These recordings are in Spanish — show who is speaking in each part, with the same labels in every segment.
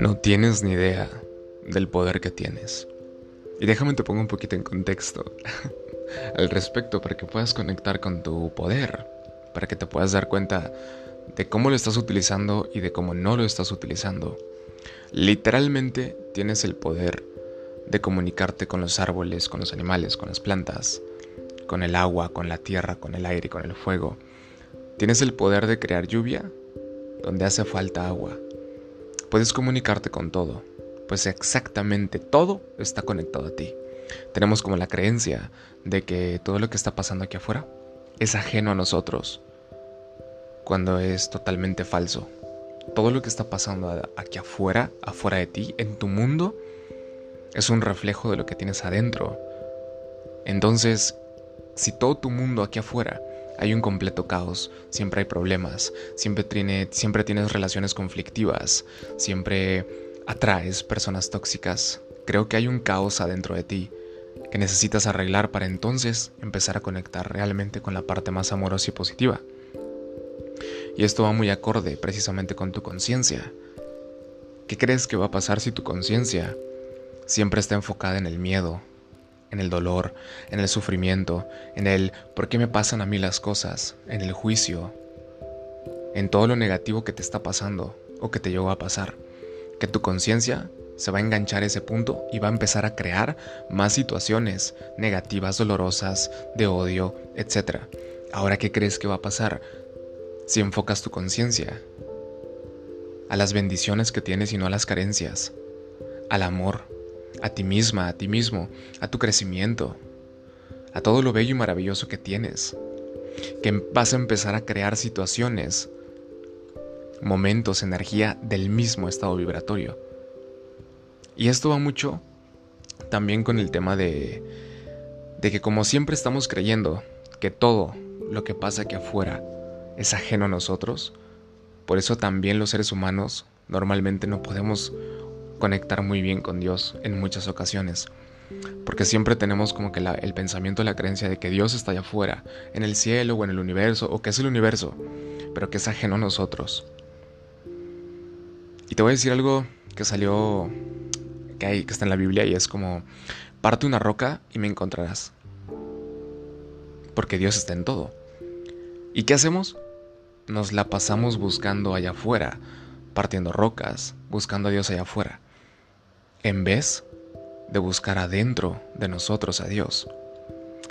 Speaker 1: No tienes ni idea del poder que tienes. Y déjame te pongo un poquito en contexto al respecto para que puedas conectar con tu poder, para que te puedas dar cuenta de cómo lo estás utilizando y de cómo no lo estás utilizando. Literalmente tienes el poder de comunicarte con los árboles, con los animales, con las plantas, con el agua, con la tierra, con el aire, con el fuego. Tienes el poder de crear lluvia donde hace falta agua. Puedes comunicarte con todo, pues exactamente todo está conectado a ti. Tenemos como la creencia de que todo lo que está pasando aquí afuera es ajeno a nosotros, cuando es totalmente falso. Todo lo que está pasando aquí afuera, afuera de ti, en tu mundo, es un reflejo de lo que tienes adentro. Entonces, si todo tu mundo aquí afuera hay un completo caos, siempre hay problemas, siempre, siempre tienes relaciones conflictivas, siempre atraes personas tóxicas. Creo que hay un caos adentro de ti que necesitas arreglar para entonces empezar a conectar realmente con la parte más amorosa y positiva. Y esto va muy acorde precisamente con tu conciencia. ¿Qué crees que va a pasar si tu conciencia siempre está enfocada en el miedo, en el dolor, en el sufrimiento, en el por qué me pasan a mí las cosas, en el juicio, en todo lo negativo que te está pasando o que te llegó a pasar. Que tu conciencia se va a enganchar a ese punto y va a empezar a crear más situaciones negativas, dolorosas, de odio, etc. Ahora, ¿qué crees que va a pasar si enfocas tu conciencia a las bendiciones que tienes y no a las carencias, al amor, a ti misma, a ti mismo, a tu crecimiento, a todo lo bello y maravilloso que tienes. Que vas a empezar a crear situaciones, momentos, energía del mismo estado vibratorio. Y esto va mucho también con el tema de, de que como siempre estamos creyendo que todo lo que pasa aquí afuera es ajeno a nosotros, por eso también los seres humanos normalmente no podemos conectar muy bien con Dios en muchas ocasiones. Porque siempre tenemos como que el pensamiento, la creencia de que Dios está allá afuera, en el cielo o en el universo, o que es el universo, pero que es ajeno a nosotros. Y te voy a decir algo que salió, que, hay, que está en la Biblia y es como, parte una roca y me encontrarás. Porque Dios está en todo. ¿Y qué hacemos? Nos la pasamos buscando allá afuera, partiendo rocas, buscando a Dios allá afuera en vez de buscar adentro de nosotros a Dios.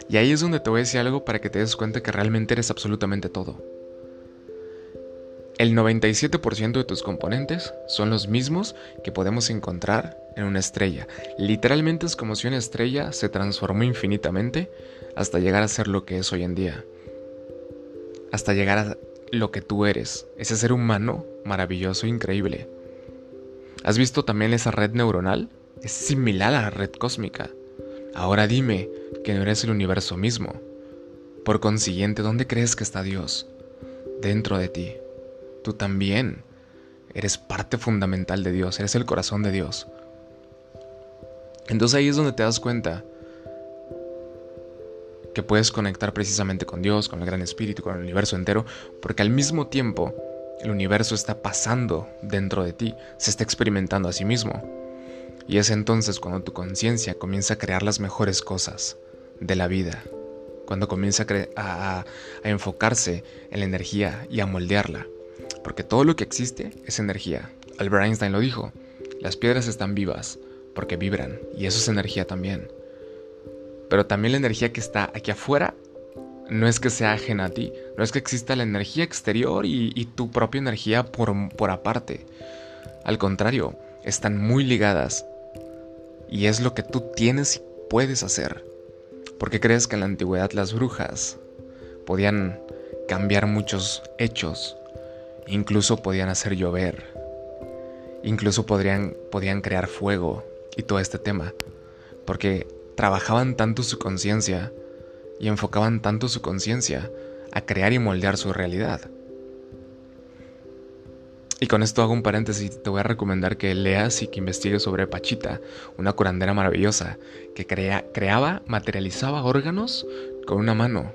Speaker 1: Y ahí es donde te voy a decir algo para que te des cuenta que realmente eres absolutamente todo. El 97% de tus componentes son los mismos que podemos encontrar en una estrella. Literalmente es como si una estrella se transformó infinitamente hasta llegar a ser lo que es hoy en día. Hasta llegar a lo que tú eres, ese ser humano maravilloso, increíble. ¿Has visto también esa red neuronal? Es similar a la red cósmica. Ahora dime que no eres el universo mismo. Por consiguiente, ¿dónde crees que está Dios? Dentro de ti. Tú también eres parte fundamental de Dios, eres el corazón de Dios. Entonces ahí es donde te das cuenta que puedes conectar precisamente con Dios, con el Gran Espíritu, con el universo entero, porque al mismo tiempo el universo está pasando dentro de ti, se está experimentando a sí mismo. Y es entonces cuando tu conciencia comienza a crear las mejores cosas de la vida, cuando comienza a, a, enfocarse en la energía y a moldearla. Porque todo lo que existe es energía. Albert Einstein lo dijo, las piedras están vivas porque vibran y eso es energía también. Pero también la energía que está aquí afuera no es que sea ajena a ti, no es que exista la energía exterior y, tu propia energía por, por aparte. Al contrario, están muy ligadas y es lo que tú tienes y puedes hacer. ¿Por qué crees que en la antigüedad las brujas podían cambiar muchos hechos? Incluso podían hacer llover. Incluso podrían, podían crear fuego y todo este tema. Porque trabajaban tanto su conciencia y enfocaban tanto su conciencia a crear y moldear su realidad. Y con esto hago un paréntesis, te voy a recomendar que leas y que investigues sobre Pachita, una curandera maravillosa que crea, creaba, materializaba órganos con una mano.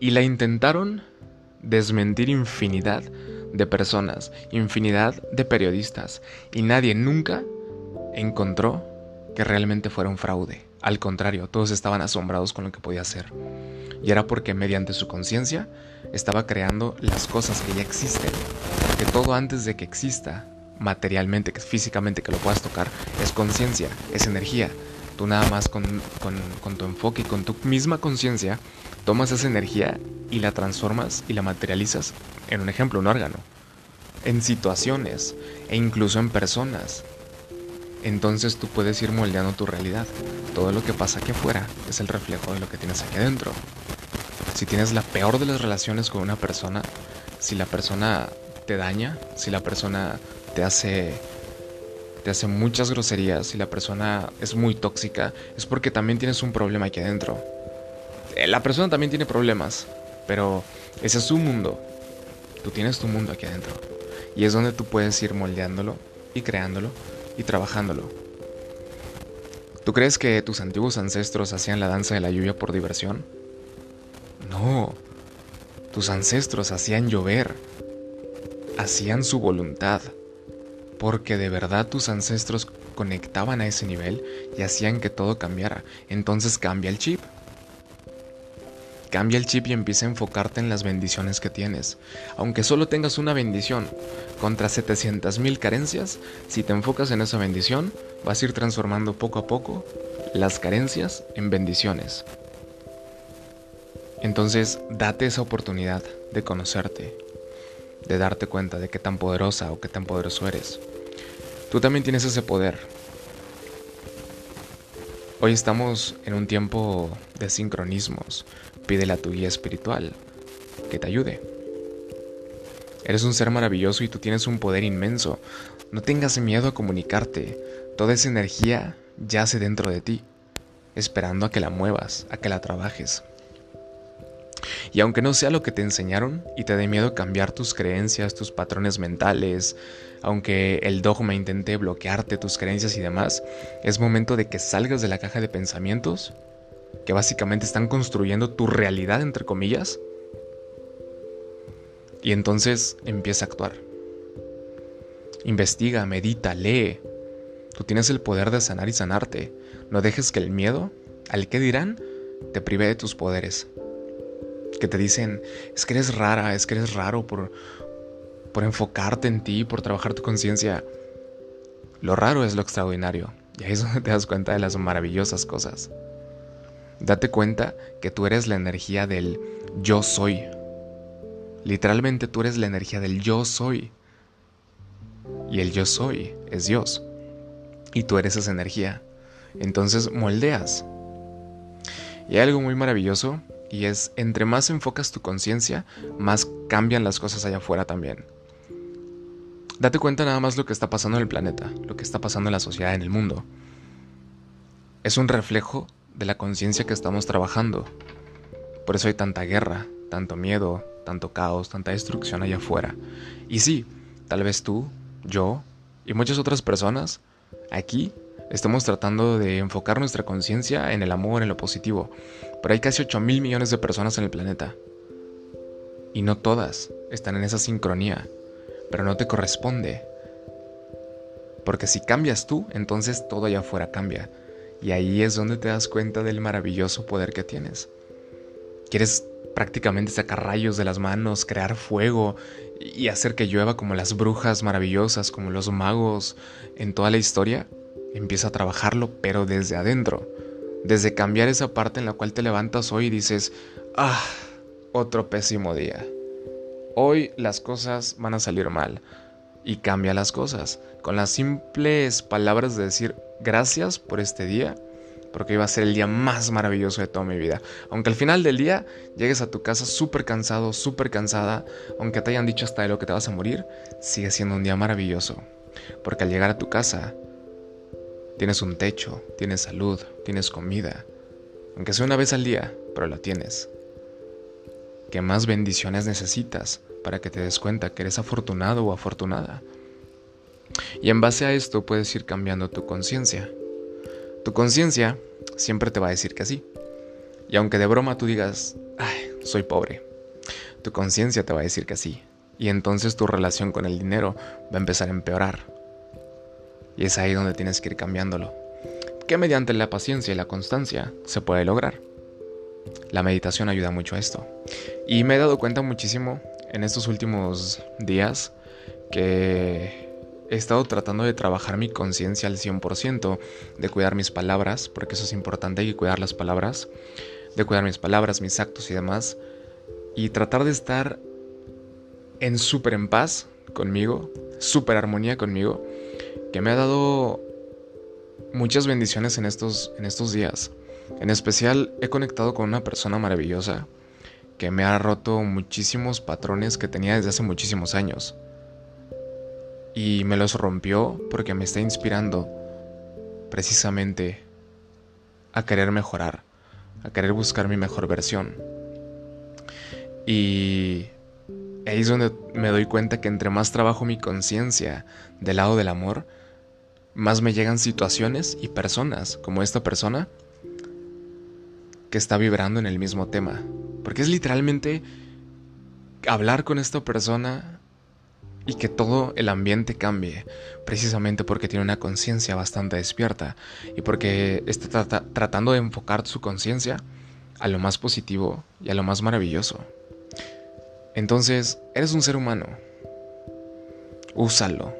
Speaker 1: Y la intentaron desmentir infinidad de personas, infinidad de periodistas, y nadie nunca encontró que realmente fuera un fraude. Al contrario, todos estaban asombrados con lo que podía hacer. Y era porque mediante su conciencia estaba creando las cosas que ya existen. Que todo antes de que exista, materialmente, que físicamente que lo puedas tocar, es conciencia, es energía. Tú nada más con, con tu enfoque y con tu misma conciencia tomas esa energía y la transformas y la materializas en un ejemplo, un órgano, en situaciones e incluso en personas. Entonces tú puedes ir moldeando tu realidad. Todo lo que pasa aquí afuera es el reflejo de lo que tienes aquí adentro. Si tienes la peor de las relaciones con una persona, si la persona te daña, si la persona te hace te hace muchas groserías, si la persona es muy tóxica, es porque también tienes un problema aquí adentro. Eh, la persona también tiene problemas, pero ese es su mundo. Tú tienes tu mundo aquí adentro. Y es donde tú puedes ir moldeándolo y creándolo y trabajándolo. ¿Tú crees que tus antiguos ancestros hacían la danza de la lluvia por diversión? No, tus ancestros hacían llover, hacían su voluntad, porque de verdad tus ancestros conectaban a ese nivel y hacían que todo cambiara. Entonces cambia el chip. Cambia el chip y empieza a enfocarte en las bendiciones que tienes. Aunque solo tengas una bendición contra 700.000 carencias, si te enfocas en esa bendición, vas a ir transformando poco a poco las carencias en bendiciones. Entonces, date esa oportunidad de conocerte, de darte cuenta de qué tan poderosa o qué tan poderoso eres. Tú también tienes ese poder. Hoy estamos en un tiempo de sincronismos, Pídele a tu guía espiritual que te ayude. Eres un ser maravilloso y tú tienes un poder inmenso. No tengas miedo a comunicarte. Toda esa energía yace dentro de ti, esperando a que la muevas, a que la trabajes. Y aunque no sea lo que te enseñaron y te dé miedo cambiar tus creencias, tus patrones mentales, aunque el dogma intente bloquearte tus creencias y demás, es momento de que salgas de la caja de pensamientos que básicamente están construyendo tu realidad, entre comillas, y entonces empieza a actuar. Investiga, medita, lee. Tú tienes el poder de sanar y sanarte. No dejes que el miedo, al que dirán, te prive de tus poderes. Que te dicen, es que eres rara, es que eres raro por, por enfocarte en ti, por trabajar tu conciencia. Lo raro es lo extraordinario. Y ahí es donde te das cuenta de las maravillosas cosas. Date cuenta que tú eres la energía del yo soy. Literalmente tú eres la energía del yo soy. Y el yo soy es Dios. Y tú eres esa energía. Entonces moldeas. Y hay algo muy maravilloso y es entre más enfocas tu conciencia, más cambian las cosas allá afuera también. Date cuenta nada más lo que está pasando en el planeta, lo que está pasando en la sociedad, en el mundo. Es un reflejo de la conciencia que estamos trabajando. Por eso hay tanta guerra, tanto miedo, tanto caos, tanta destrucción allá afuera. Y sí, tal vez tú, yo y muchas otras personas aquí estamos tratando de enfocar nuestra conciencia en el amor, en lo positivo. Pero hay casi 8 mil millones de personas en el planeta. Y no todas están en esa sincronía. Pero no te corresponde. Porque si cambias tú, entonces todo allá afuera cambia. Y ahí es donde te das cuenta del maravilloso poder que tienes. Quieres prácticamente sacar rayos de las manos, crear fuego y hacer que llueva como las brujas maravillosas, como los magos en toda la historia. Empieza a trabajarlo, pero desde adentro. Desde cambiar esa parte en la cual te levantas hoy y dices, ah, otro pésimo día. Hoy las cosas van a salir mal. Y cambia las cosas. Con las simples palabras de decir, gracias por este día, porque iba a ser el día más maravilloso de toda mi vida. Aunque al final del día llegues a tu casa súper cansado, súper cansada, aunque te hayan dicho hasta de lo que te vas a morir, sigue siendo un día maravilloso. Porque al llegar a tu casa, tienes un techo, tienes salud, tienes comida. Aunque sea una vez al día, pero la tienes. ¿Qué más bendiciones necesitas para que te des cuenta que eres afortunado o afortunada? Y en base a esto puedes ir cambiando tu conciencia. Tu conciencia siempre te va a decir que sí. Y aunque de broma tú digas, ay, soy pobre. tu conciencia te va a decir que sí. Y entonces tu relación con el dinero va a empezar a empeorar. Y es ahí donde tienes que ir cambiándolo. Que mediante la paciencia y la constancia se puede lograr. La meditación ayuda mucho a esto. Y me he dado cuenta muchísimo en estos últimos días que he estado tratando de trabajar mi conciencia al 100%, de cuidar mis palabras, porque eso es importante, hay cuidar las palabras, de cuidar mis palabras, mis actos y demás, y tratar de estar en súper en paz conmigo, súper armonía conmigo, que me ha dado muchas bendiciones en estos, en estos días. En especial he conectado con una persona maravillosa que me ha roto muchísimos patrones que tenía desde hace muchísimos años. Y me los rompió porque me está inspirando precisamente a querer mejorar, a querer buscar mi mejor versión. Y ahí es donde me doy cuenta que entre más trabajo mi conciencia del lado del amor, más me llegan situaciones y personas como esta persona que está vibrando en el mismo tema. Porque es literalmente hablar con esta persona y que todo el ambiente cambie, precisamente porque tiene una conciencia bastante despierta y porque está tratando de enfocar su conciencia a lo más positivo y a lo más maravilloso. Entonces, eres un ser humano. Úsalo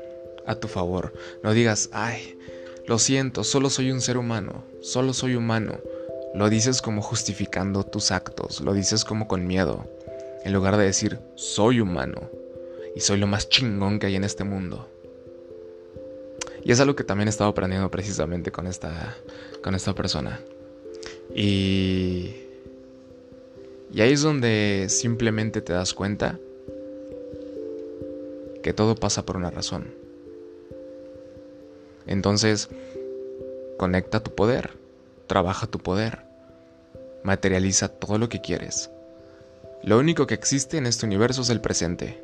Speaker 1: a tu favor. No digas, ay, lo siento, solo soy un ser humano, solo soy humano. Lo dices como justificando tus actos, lo dices como con miedo, en lugar de decir, soy humano y soy lo más chingón que hay en este mundo. Y es algo que también he estado aprendiendo precisamente con esta, con esta persona. Y y ahí es donde simplemente te das cuenta que todo pasa por una razón. Entonces, conecta tu poder, trabaja tu poder, materializa todo lo que quieres. Lo único que existe en este universo es el presente.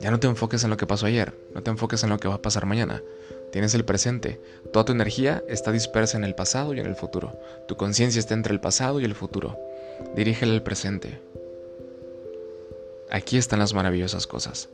Speaker 1: Ya no te enfoques en lo que pasó ayer, no te enfoques en lo que va a pasar mañana. Tienes el presente. Toda tu energía está dispersa en el pasado y en el futuro. Tu conciencia está entre el pasado y el futuro. Dirígele al presente. Aquí están las maravillosas cosas.